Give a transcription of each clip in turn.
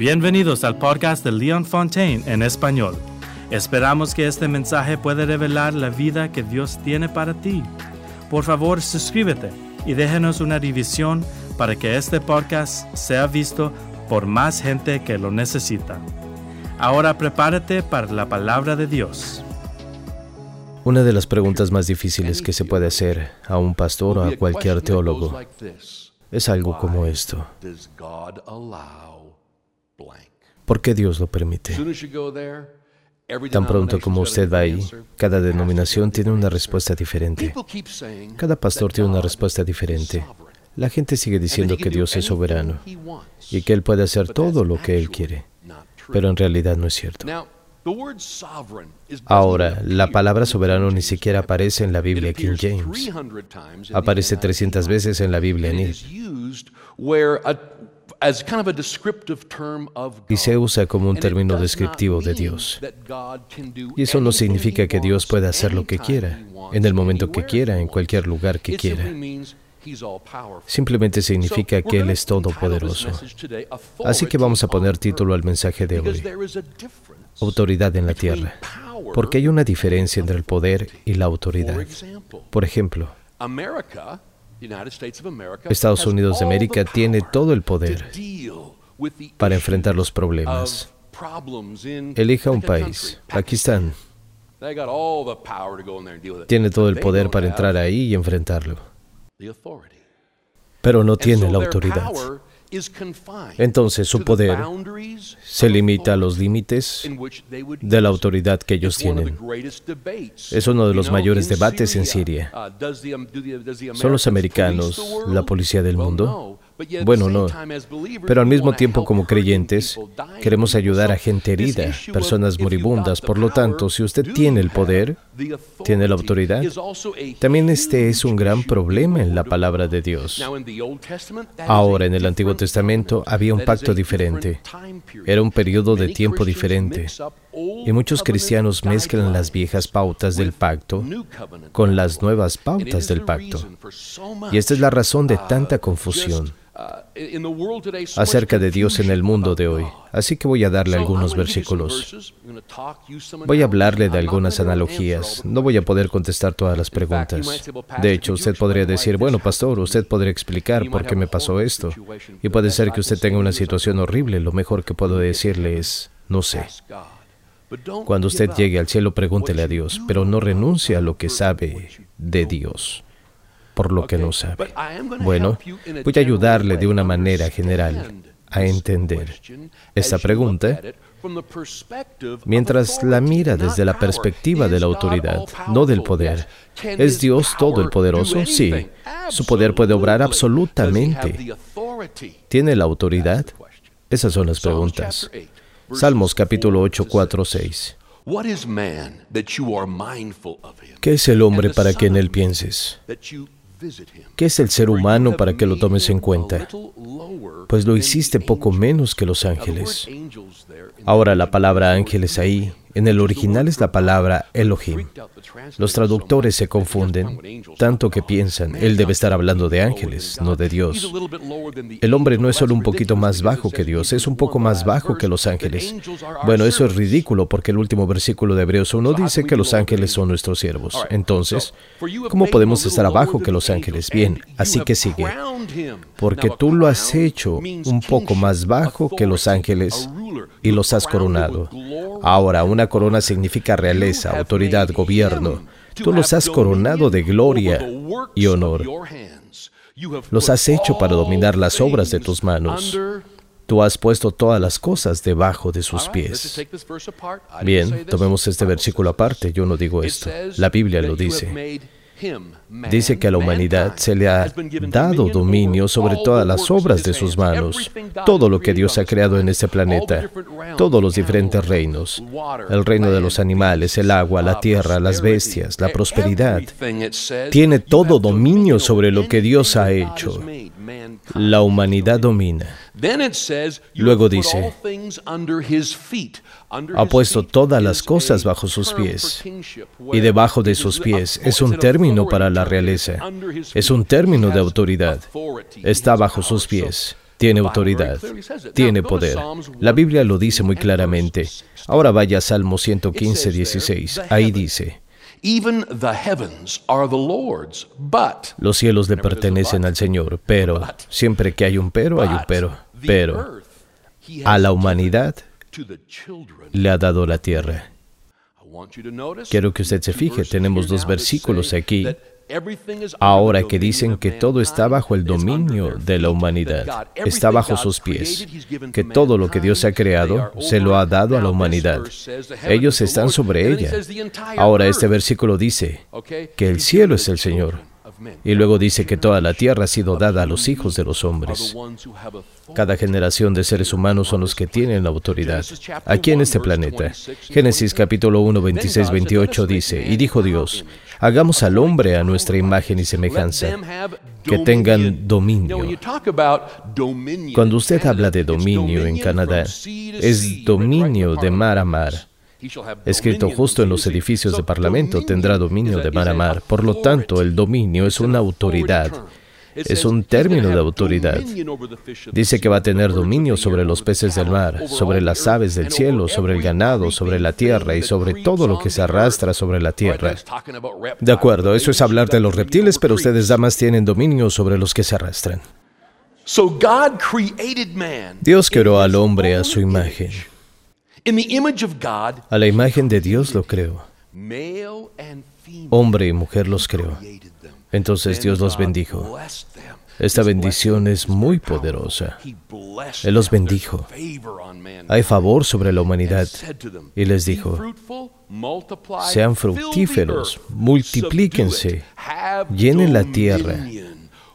Bienvenidos al podcast de Leon Fontaine en español. Esperamos que este mensaje pueda revelar la vida que Dios tiene para ti. Por favor, suscríbete y déjenos una división para que este podcast sea visto por más gente que lo necesita. Ahora prepárate para la palabra de Dios. Una de las preguntas más difíciles que se puede hacer a un pastor o a cualquier teólogo es algo como esto. ¿Por qué Dios lo permite? Tan pronto como usted va ahí, cada denominación tiene una respuesta diferente. Cada pastor tiene una respuesta diferente. La gente sigue diciendo que Dios es soberano y que Él puede hacer todo lo que Él quiere, pero en realidad no es cierto. Ahora, la palabra soberano ni siquiera aparece en la Biblia King James. Aparece 300 veces en la Biblia NIV. Y se usa como un término descriptivo de Dios. Y eso no significa que Dios pueda hacer lo que quiera, en el momento que quiera, en cualquier lugar que quiera. Simplemente significa que Él es todopoderoso. Así que vamos a poner título al mensaje de hoy. Autoridad en la tierra. Porque hay una diferencia entre el poder y la autoridad. Por ejemplo, Estados Unidos de América tiene todo el poder para enfrentar los problemas. Elija un país. Pakistán tiene todo el poder para entrar ahí y enfrentarlo. Pero no tiene la autoridad. Entonces su poder se limita a los límites de la autoridad que ellos tienen. Es uno de los mayores debates en Siria. ¿Son los americanos la policía del mundo? Bueno, no. Pero al mismo tiempo como creyentes, queremos ayudar a gente herida, personas moribundas. Por lo tanto, si usted tiene el poder, tiene la autoridad, también este es un gran problema en la palabra de Dios. Ahora, en el Antiguo Testamento había un pacto diferente. Era un periodo de tiempo diferente. Y muchos cristianos mezclan las viejas pautas del pacto con las nuevas pautas del pacto. Y esta es la razón de tanta confusión acerca de Dios en el mundo de hoy. Así que voy a darle algunos versículos. Voy a hablarle de algunas analogías. No voy a poder contestar todas las preguntas. De hecho, usted podría decir, bueno, pastor, usted podría explicar por qué me pasó esto. Y puede ser que usted tenga una situación horrible. Lo mejor que puedo decirle es, no sé. Cuando usted llegue al cielo, pregúntele a Dios, pero no renuncie a lo que sabe de Dios por lo que no sabe. Bueno, voy a ayudarle de una manera general a entender esta pregunta mientras la mira desde la perspectiva de la autoridad, no del poder. ¿Es Dios todo el poderoso? Sí. Su poder puede obrar absolutamente. ¿Tiene la autoridad? Esas son las preguntas. Salmos capítulo 8, 4, 6. ¿Qué es el hombre para que en él pienses? ¿Qué es el ser humano para que lo tomes en cuenta? Pues lo hiciste poco menos que los ángeles. Ahora la palabra ángeles ahí en el original es la palabra Elohim. Los traductores se confunden, tanto que piensan, él debe estar hablando de ángeles, no de Dios. El hombre no es solo un poquito más bajo que Dios, es un poco más bajo que los ángeles. Bueno, eso es ridículo porque el último versículo de Hebreos 1 dice que los ángeles son nuestros siervos. Entonces, ¿cómo podemos estar abajo que los ángeles? Bien, así que sigue. Porque tú lo has hecho un poco más bajo que los ángeles y los has coronado. Ahora, una corona significa realeza, autoridad, gobierno. Tú los has coronado de gloria y honor. Los has hecho para dominar las obras de tus manos. Tú has puesto todas las cosas debajo de sus pies. Bien, tomemos este versículo aparte. Yo no digo esto. La Biblia lo dice. Dice que a la humanidad se le ha dado dominio sobre todas las obras de sus manos, todo lo que Dios ha creado en este planeta, todos los diferentes reinos, el reino de los animales, el agua, la tierra, las bestias, la prosperidad. Tiene todo dominio sobre lo que Dios ha hecho. La humanidad domina. Luego dice, ha puesto todas las cosas bajo sus pies. Y debajo de sus pies es un término para la realeza. Es un término de autoridad. Está bajo sus pies. tiene autoridad, tiene poder. La Biblia lo dice muy claramente. Ahora vaya a Salmo 115, 16. Ahí dice, los cielos le pertenecen al Señor, pero siempre que hay un pero, hay un pero. Pero a la humanidad le ha dado la tierra. Quiero que usted se fije, tenemos dos versículos aquí. ahora que dicen que todo está bajo el dominio de la humanidad, está bajo sus pies, que todo lo que Dios ha creado se lo ha dado a la humanidad. Ellos están sobre ella. Ahora este versículo dice que el cielo es el Señor y luego dice que toda la tierra ha sido dada a los hijos de los hombres. Cada generación de seres humanos son los que tienen la autoridad aquí en este planeta. Génesis capítulo 1, 26, 28 dice, y dijo Dios, hagamos al hombre a nuestra imagen y semejanza, que tengan dominio. Cuando usted habla de dominio en Canadá, es dominio de mar a mar escrito justo en los edificios de Parlamento, tendrá dominio de mar a mar. Por lo tanto, el dominio es una autoridad. Es un término de autoridad. Dice que va a tener dominio sobre los peces del mar, sobre las aves del cielo, sobre el ganado, sobre la tierra y sobre todo lo que se arrastra sobre la tierra. De acuerdo, eso es hablar de los reptiles, pero ustedes damas tienen dominio sobre los que se arrastran. Dios creó al hombre a su imagen. A la imagen de Dios lo creo. Hombre y mujer los creo. Entonces Dios los bendijo. Esta bendición es muy poderosa. Él los bendijo. Hay favor sobre la humanidad. Y les dijo, sean fructíferos, multiplíquense, llenen la tierra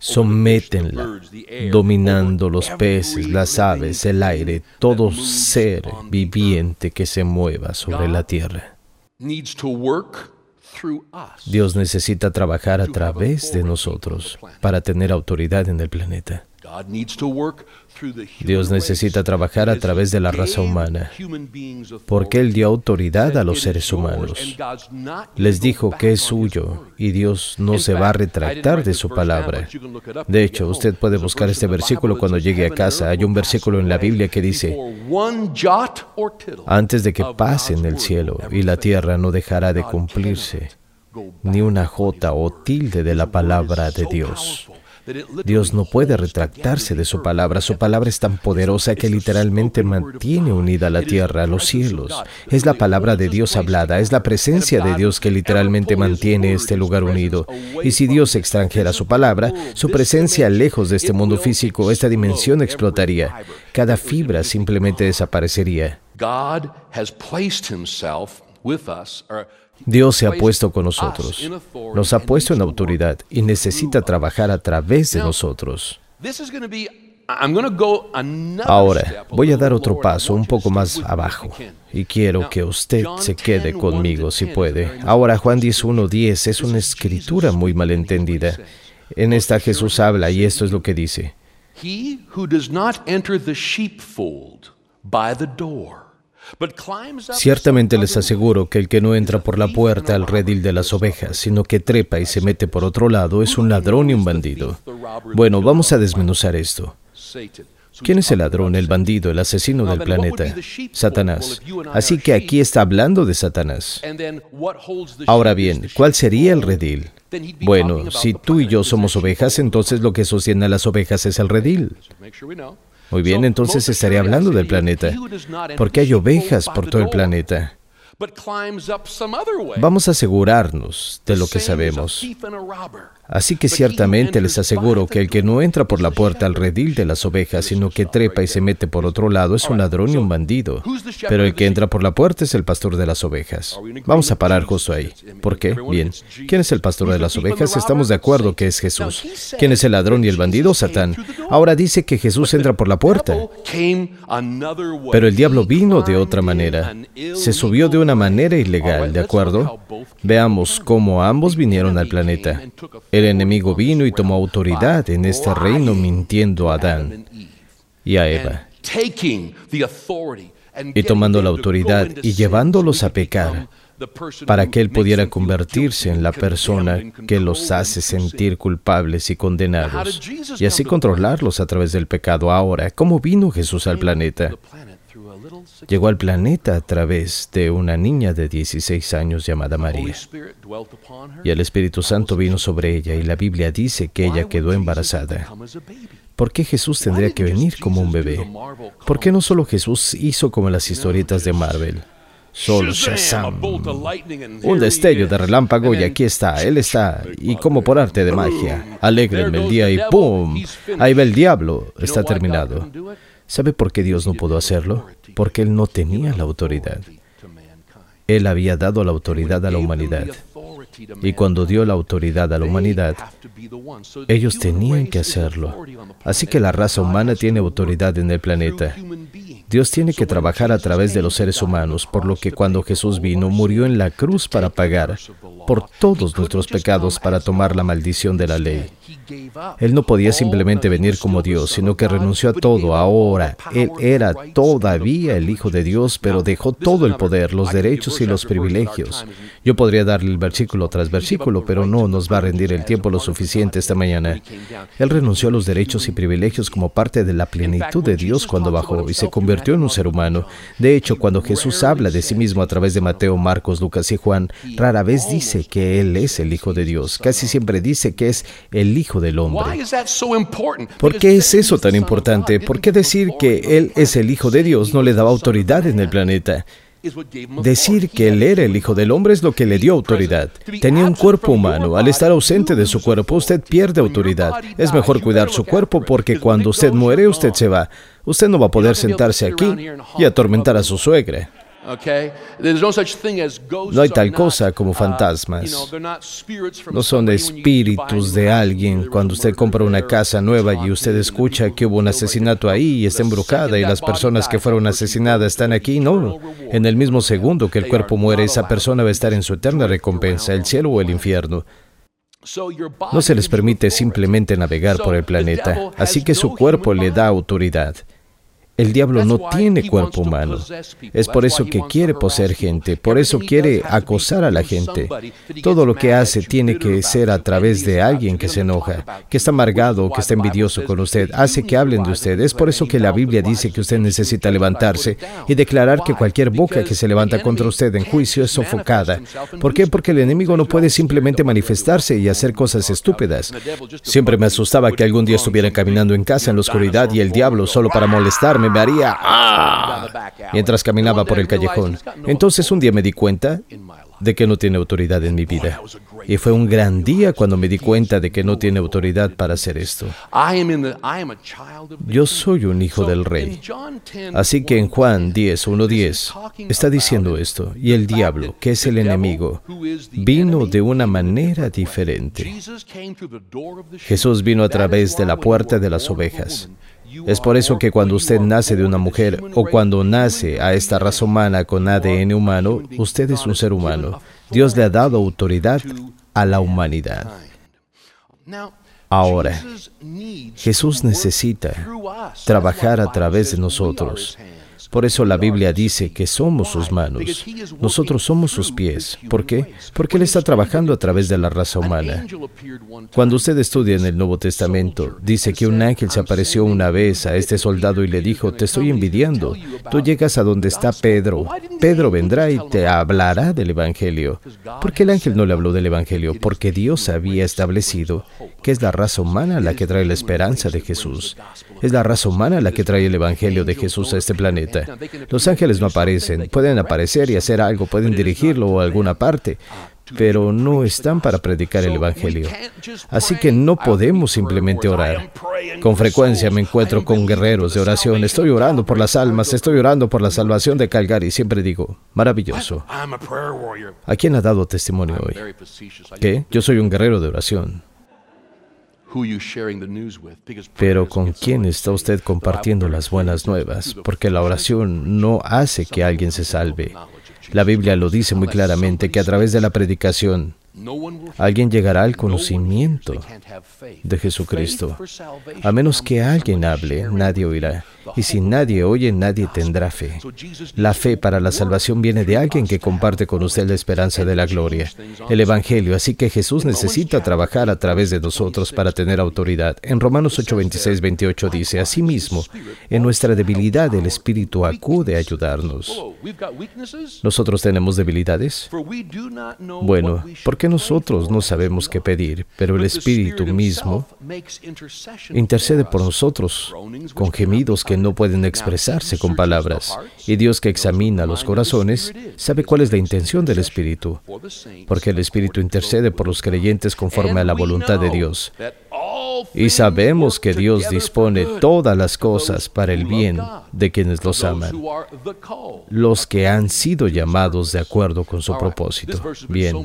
sométenla, dominando los peces, las aves, el aire, todo ser viviente que se mueva sobre la tierra. Dios necesita trabajar a través de nosotros para tener autoridad en el planeta. Dios necesita trabajar a través de la raza humana, porque Él dio autoridad a los seres humanos. Les dijo que es suyo y Dios no se va a retractar de su palabra. De hecho, usted puede buscar este versículo cuando llegue a casa. Hay un versículo en la Biblia que dice, antes de que pase en el cielo y la tierra no dejará de cumplirse, ni una jota o tilde de la palabra de Dios. Dios no puede retractarse de su palabra. Su palabra es tan poderosa que literalmente mantiene unida la tierra a los cielos. Es la palabra de Dios hablada, es la presencia de Dios que literalmente mantiene este lugar unido. Y si Dios extranjera su palabra, su presencia lejos de este mundo físico, esta dimensión explotaría. Cada fibra simplemente desaparecería. Dios se ha puesto con nosotros, nos ha puesto en autoridad y necesita trabajar a través de nosotros. Ahora, voy a dar otro paso un poco más abajo y quiero que usted se quede conmigo si puede. Ahora, Juan 10.1.10 es una escritura muy malentendida. En esta Jesús habla y esto es lo que dice. He who does not enter the sheepfold by the door Ciertamente les aseguro que el que no entra por la puerta al redil de las ovejas, sino que trepa y se mete por otro lado, es un ladrón y un bandido. Bueno, vamos a desmenuzar esto. ¿Quién es el ladrón, el bandido, el asesino del planeta? Satanás. Así que aquí está hablando de Satanás. Ahora bien, ¿cuál sería el redil? Bueno, si tú y yo somos ovejas, entonces lo que sostiene a las ovejas es el redil. Muy bien, entonces estaré hablando del planeta, porque hay ovejas por todo el planeta. Vamos a asegurarnos de lo que sabemos. Así que ciertamente les aseguro que el que no entra por la puerta al redil de las ovejas, sino que trepa y se mete por otro lado, es un ladrón y un bandido. Pero el que entra por la puerta es el pastor de las ovejas. Vamos a parar justo ahí. ¿Por qué? Bien. ¿Quién es el pastor de las ovejas? Estamos de acuerdo que es Jesús. ¿Quién es el ladrón y el bandido? Satán. Ahora dice que Jesús entra por la puerta. Pero el diablo vino de otra manera. Se subió de una manera ilegal, ¿de acuerdo? Veamos cómo ambos vinieron al planeta. El enemigo vino y tomó autoridad en este reino mintiendo a Adán y a Eva. y tomando la autoridad y llevándolos a pecar para que Él pudiera convertirse en la persona que los hace sentir culpables y condenados, y así controlarlos a través del pecado. Ahora, ¿cómo vino Jesús al planeta? Llegó al planeta a través de una niña de 16 años llamada María. Y el Espíritu Santo vino sobre ella y la Biblia dice que ella quedó embarazada. ¿Por qué Jesús tendría que venir como un bebé? ¿Por qué no solo Jesús hizo como las historietas de Marvel? Solo Shazam. Un destello de relámpago y aquí está, él está, y como por arte de magia, alegrenme el día y ¡pum! Ahí va el diablo, está terminado. ¿Sabe por qué Dios no pudo hacerlo? Porque él no tenía la autoridad. Él había dado la autoridad a la humanidad. Y cuando dio la autoridad a la humanidad, ellos tenían que hacerlo. Así que la raza humana tiene autoridad en el planeta. Dios tiene que trabajar a través de los seres humanos, por lo que cuando Jesús vino, murió en la cruz para pagar por todos nuestros pecados para tomar la maldición de la ley. Él no podía simplemente venir como Dios, sino que renunció a todo ahora. Él era todavía el Hijo de Dios, pero dejó todo el poder, los derechos y los privilegios. Yo podría darle el versículo tras versículo, pero no nos va a rendir el tiempo lo suficiente esta mañana. Él renunció a los derechos y privilegios como parte de la plenitud de Dios cuando bajó y se convirtió en un ser humano. De hecho, cuando Jesús habla de sí mismo a través de Mateo, Marcos, Lucas y Juan, rara vez dice que Él es el Hijo de Dios. Casi siempre dice que es el Hijo del Hombre. ¿Por qué es eso tan importante? ¿Por qué decir que Él es el Hijo de Dios no le daba autoridad en el planeta? Decir que Él era el Hijo del Hombre es lo que le dio autoridad. Tenía un cuerpo humano. Al estar ausente de su cuerpo, usted pierde autoridad. Es mejor cuidar su cuerpo porque cuando usted muere, usted se va. Usted no va a poder sentarse aquí y atormentar a su suegra. No hay tal cosa como uh, fantasmas. No son espíritus de alguien. Cuando usted compra una casa nueva y usted escucha que hubo un asesinato ahí y está embrujada y las personas que fueron asesinadas están aquí, no. En el mismo segundo que el cuerpo muere, esa persona va a estar en su eterna recompensa, el cielo o el infierno. No se les permite simplemente navegar por el planeta, así que su cuerpo le da autoridad. El diablo no tiene cuerpo humano. Es por eso que quiere poseer gente, por eso quiere acosar a la gente. Todo lo que hace tiene que ser a través de alguien que se enoja, que está amargado o que está envidioso con usted. Hace que hablen de usted. Es por eso que la Biblia dice que usted necesita levantarse y declarar que cualquier boca que se levanta contra usted en juicio es sofocada. ¿Por qué? Porque el enemigo no puede simplemente manifestarse y hacer cosas estúpidas. Siempre me asustaba que algún día estuviera caminando en casa en la oscuridad y el diablo solo para molestarme me haría ah, mientras caminaba por el callejón. Entonces un día me di cuenta de que no tiene autoridad en mi vida. Y fue un gran día cuando me di cuenta de que no tiene autoridad para hacer esto. Yo soy un hijo del rey. Así que en Juan 10, 10 está diciendo esto. Y el diablo, que es el enemigo, vino de una manera diferente. Jesús vino a través de la puerta de las ovejas. Es por eso que cuando usted nace de una mujer o cuando nace a esta raza humana con ADN humano, usted es un ser humano. Dios le ha dado autoridad a la humanidad. Ahora, Jesús necesita trabajar a través de nosotros. Por eso la Biblia dice que somos sus manos. Nosotros somos sus pies. ¿Por qué? Porque Él está trabajando a través de la raza humana. Cuando usted estudia en el Nuevo Testamento, dice que un ángel se apareció una vez a este soldado y le dijo, te estoy envidiando. Tú llegas a donde está Pedro. Pedro vendrá y te hablará del Evangelio. ¿Por qué el ángel no le habló del Evangelio? Porque Dios había establecido que es la raza humana la que trae la esperanza de Jesús. Es la raza humana la que trae el Evangelio de Jesús a este planeta. Los ángeles no aparecen, pueden aparecer y hacer algo, pueden dirigirlo a alguna parte, pero no están para predicar el Evangelio. Así que no podemos simplemente orar. Con frecuencia me encuentro con guerreros de oración. Estoy orando por las almas, estoy orando por la salvación de Calgary. Siempre digo, maravilloso. ¿A quién ha dado testimonio hoy? ¿Qué? Yo soy un guerrero de oración. Pero ¿con quién está usted compartiendo las buenas nuevas? Porque la oración no hace que alguien se salve. La Biblia lo dice muy claramente que a través de la predicación alguien llegará al conocimiento de Jesucristo. A menos que alguien hable, nadie oirá. Y si nadie oye, nadie tendrá fe. La fe para la salvación viene de alguien que comparte con usted la esperanza de la gloria, el Evangelio. Así que Jesús necesita trabajar a través de nosotros para tener autoridad. En Romanos 8, 26, 28 dice, Asimismo, en nuestra debilidad el Espíritu acude a ayudarnos. ¿Nosotros tenemos debilidades? Bueno, porque nosotros no sabemos qué pedir, pero el Espíritu mismo intercede por nosotros con gemidos que no pueden expresarse con palabras. Y Dios que examina los corazones sabe cuál es la intención del Espíritu, porque el Espíritu intercede por los creyentes conforme a la voluntad de Dios. Y sabemos que Dios dispone todas las cosas para el bien de quienes los aman, los que han sido llamados de acuerdo con su propósito. Bien.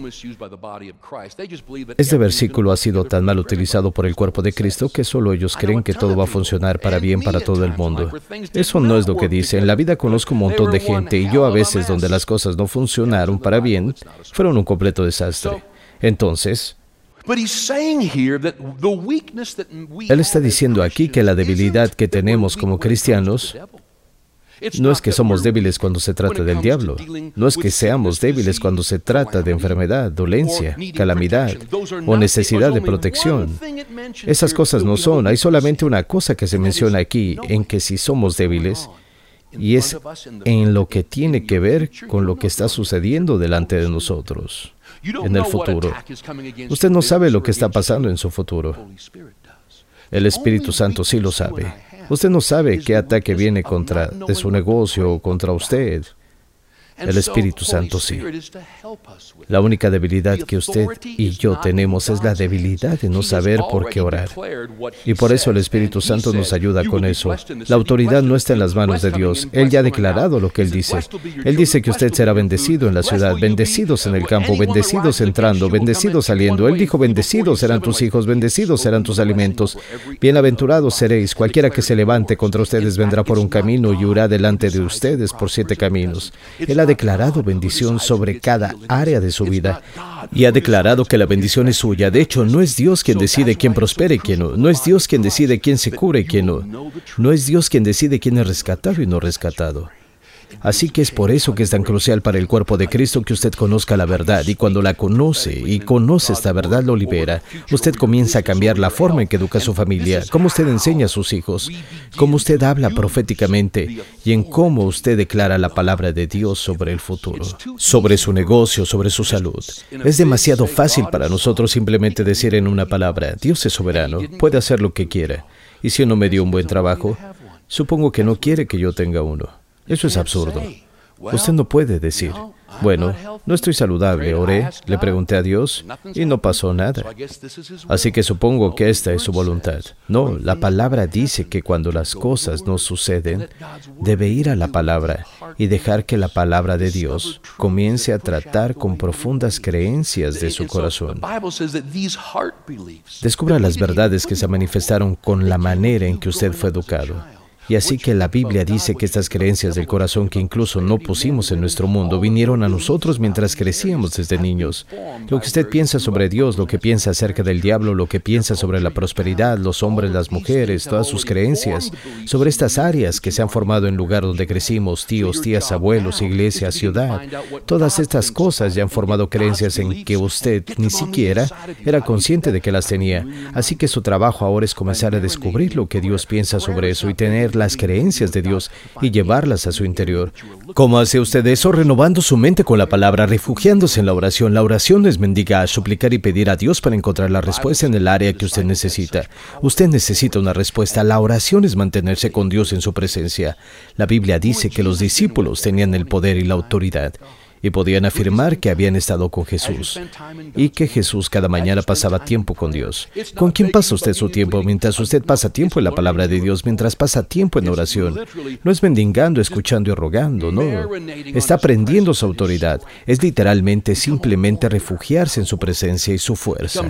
Este versículo ha sido tan mal utilizado por el cuerpo de Cristo que solo ellos creen que todo va a funcionar para bien para todo el mundo. Eso no es lo que dice. En la vida conozco un montón de gente y yo a veces donde las cosas no funcionaron para bien, fueron un completo desastre. Entonces, él está diciendo aquí que la debilidad que tenemos como cristianos no es que somos débiles cuando se trata del diablo, no es que seamos débiles cuando se trata de enfermedad, dolencia, calamidad o necesidad de protección. Esas cosas no son, hay solamente una cosa que se menciona aquí, en que si somos débiles, y es en lo que tiene que ver con lo que está sucediendo delante de nosotros en el futuro. Usted no sabe lo que está pasando en su futuro. El Espíritu Santo sí lo sabe. Usted no sabe qué ataque viene contra de su negocio o contra usted. El Espíritu Santo sí. La única debilidad que usted y yo tenemos es la debilidad de no saber por qué orar. Y por eso el Espíritu Santo nos ayuda con eso. La autoridad no está en las manos de Dios. Él ya ha declarado lo que Él dice. Él dice que usted será bendecido en la ciudad, bendecidos en el campo, bendecidos entrando, bendecidos saliendo. Él dijo, bendecidos serán tus hijos, bendecidos serán tus alimentos. Bienaventurados seréis. Cualquiera que se levante contra ustedes vendrá por un camino y huirá delante de ustedes por siete caminos. Él ha declarado bendición sobre cada área de su vida y ha declarado que la bendición es suya. De hecho, no es Dios quien decide quién prospere y quién no. No es Dios quien decide quién se cure y quién no. No es Dios quien decide quién es rescatado y no rescatado. Así que es por eso que es tan crucial para el cuerpo de Cristo que usted conozca la verdad y cuando la conoce y conoce esta verdad lo libera. Usted comienza a cambiar la forma en que educa a su familia, cómo usted enseña a sus hijos, cómo usted habla proféticamente y en cómo usted declara la palabra de Dios sobre el futuro, sobre su negocio, sobre su salud. Es demasiado fácil para nosotros simplemente decir en una palabra, Dios es soberano, puede hacer lo que quiera. Y si no me dio un buen trabajo, supongo que no quiere que yo tenga uno. Eso es absurdo. Usted no puede decir, bueno, no estoy saludable, oré, le pregunté a Dios y no pasó nada. Así que supongo que esta es su voluntad. No, la palabra dice que cuando las cosas no suceden, debe ir a la palabra y dejar que la palabra de Dios comience a tratar con profundas creencias de su corazón. Descubra las verdades que se manifestaron con la manera en que usted fue educado. Y así que la Biblia dice que estas creencias del corazón que incluso no pusimos en nuestro mundo vinieron a nosotros mientras crecíamos desde niños. Lo que usted piensa sobre Dios, lo que piensa acerca del diablo, lo que piensa sobre la prosperidad, los hombres, las mujeres, todas sus creencias, sobre estas áreas que se han formado en lugar donde crecimos, tíos, tías, abuelos, iglesia, ciudad, todas estas cosas ya han formado creencias en que usted ni siquiera era consciente de que las tenía. Así que su trabajo ahora es comenzar a descubrir lo que Dios piensa sobre eso y tener las creencias de Dios y llevarlas a su interior. ¿Cómo hace usted eso? Renovando su mente con la palabra, refugiándose en la oración. La oración es mendigar, suplicar y pedir a Dios para encontrar la respuesta en el área que usted necesita. Usted necesita una respuesta. La oración es mantenerse con Dios en su presencia. La Biblia dice que los discípulos tenían el poder y la autoridad y podían afirmar que habían estado con Jesús y que Jesús cada mañana pasaba tiempo con Dios. ¿Con quién pasa usted su tiempo mientras usted pasa tiempo en la palabra de Dios, mientras pasa tiempo en oración? No es mendigando, escuchando y rogando, no. Está aprendiendo su autoridad. Es literalmente simplemente refugiarse en su presencia y su fuerza.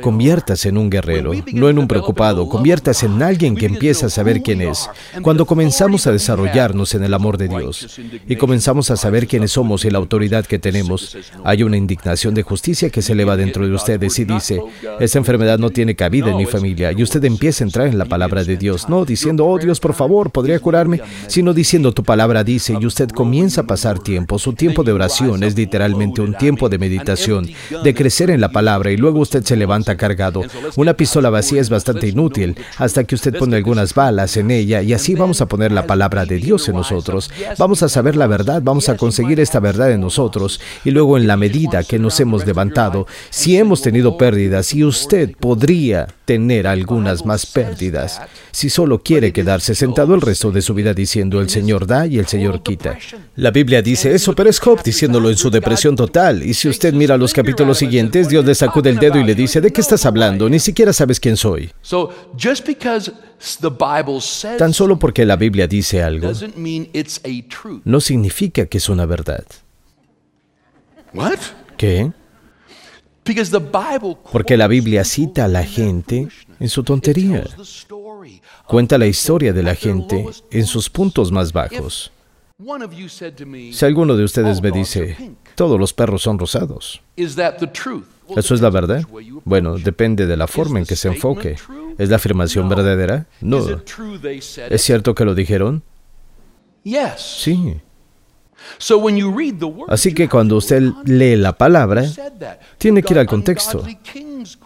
Conviértase en un guerrero, no en un preocupado. Conviértase en alguien que empieza a saber quién es. Cuando comenzamos a desarrollarnos en el amor de Dios y comenzamos a saber quién es somos y la autoridad que tenemos, hay una indignación de justicia que se eleva dentro de ustedes y dice, esta enfermedad no tiene cabida en mi familia. Y usted empieza a entrar en la palabra de Dios, no diciendo, oh Dios, por favor, ¿podría curarme? Sino diciendo, tu palabra dice, y usted comienza a pasar tiempo. Su tiempo de oración es literalmente un tiempo de meditación, de crecer en la palabra, y luego usted se levanta cargado. Una pistola vacía es bastante inútil hasta que usted pone algunas balas en ella, y así vamos a poner la palabra de Dios en nosotros. Vamos a saber la verdad, vamos a conseguir esta verdad en nosotros, y luego en la medida que nos hemos levantado, si hemos tenido pérdidas, y usted podría tener algunas más pérdidas, si solo quiere quedarse sentado el resto de su vida diciendo el Señor da y el Señor quita. La Biblia dice eso, pero es Job diciéndolo en su depresión total. Y si usted mira los capítulos siguientes, Dios le sacude el dedo y le dice, ¿de qué estás hablando? Ni siquiera sabes quién soy. Tan solo porque la Biblia dice algo, no significa que es una verdad. ¿Qué? Porque la Biblia cita a la gente en su tontería. Cuenta la historia de la gente en sus puntos más bajos. Si alguno de ustedes oh, me dice, todos los perros son rosados, ¿eso es la verdad? Bueno, depende de la forma en que se enfoque. ¿Es la afirmación verdadera? No. ¿Es cierto que lo dijeron? Sí. Así que cuando usted lee la palabra, tiene que ir al contexto.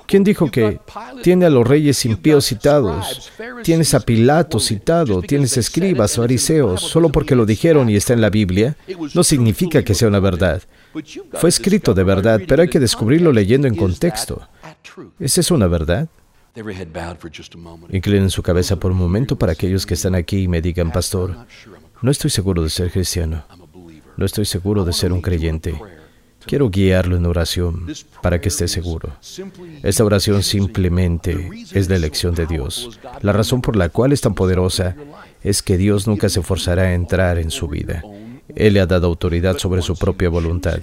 ¿Quién dijo que tiene a los reyes impíos citados? Tienes a Pilato citado, tienes escribas, fariseos, solo porque lo dijeron y está en la Biblia, no significa que sea una verdad. Fue escrito de verdad, pero hay que descubrirlo leyendo en contexto. ¿Esa es una verdad? Inclinen su cabeza por un momento para aquellos que están aquí y me digan, pastor, no estoy seguro de ser cristiano. No estoy seguro de ser un creyente. Quiero guiarlo en oración para que esté seguro. Esta oración simplemente es la elección de Dios. La razón por la cual es tan poderosa es que Dios nunca se forzará a entrar en su vida. Él le ha dado autoridad sobre su propia voluntad.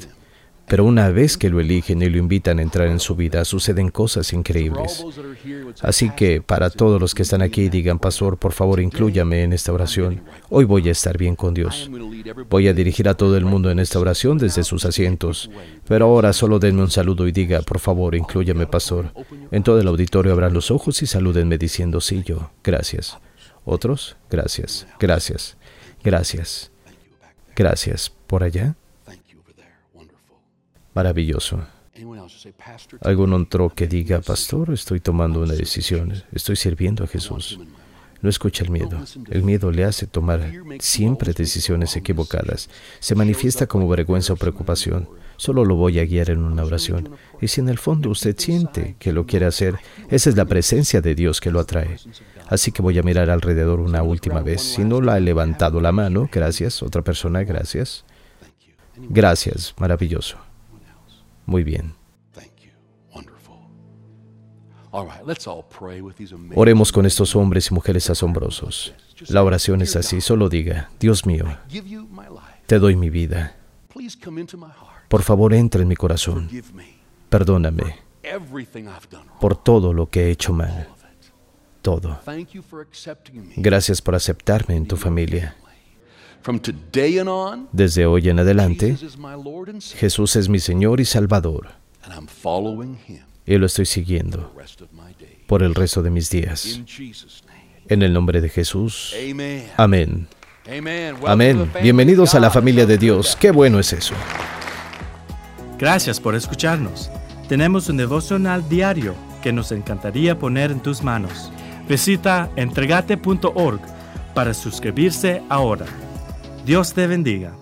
Pero una vez que lo eligen y lo invitan a entrar en su vida, suceden cosas increíbles. Así que para todos los que están aquí, digan, Pastor, por favor, inclúyame en esta oración. Hoy voy a estar bien con Dios. Voy a dirigir a todo el mundo en esta oración desde sus asientos. Pero ahora solo denme un saludo y diga, por favor, inclúyame, Pastor. En todo el auditorio abran los ojos y salúdenme diciendo, sí, yo. Gracias. Otros, gracias. Gracias. Gracias. Gracias. ¿Por allá? Maravilloso. ¿Algún otro que diga, pastor, estoy tomando una decisión, estoy sirviendo a Jesús? No escucha el miedo. El miedo le hace tomar siempre decisiones equivocadas. Se manifiesta como vergüenza o preocupación. Solo lo voy a guiar en una oración. Y si en el fondo usted siente que lo quiere hacer, esa es la presencia de Dios que lo atrae. Así que voy a mirar alrededor una última vez. Si no la ha levantado la mano, gracias. Otra persona, gracias. Gracias, maravilloso. Muy bien. Oremos con estos hombres y mujeres asombrosos. La oración es así, solo diga, Dios mío, te doy mi vida. Por favor, entra en mi corazón. Perdóname por todo lo que he hecho mal. Todo. Gracias por aceptarme en tu familia. Desde hoy en adelante, Jesús es mi Señor y Salvador. Y lo estoy siguiendo por el resto de mis días. En el nombre de Jesús. Amén. Amén. Bienvenidos a la familia de Dios. Qué bueno es eso. Gracias por escucharnos. Tenemos un devocional diario que nos encantaría poner en tus manos. Visita entregate.org para suscribirse ahora. Dios te bendiga.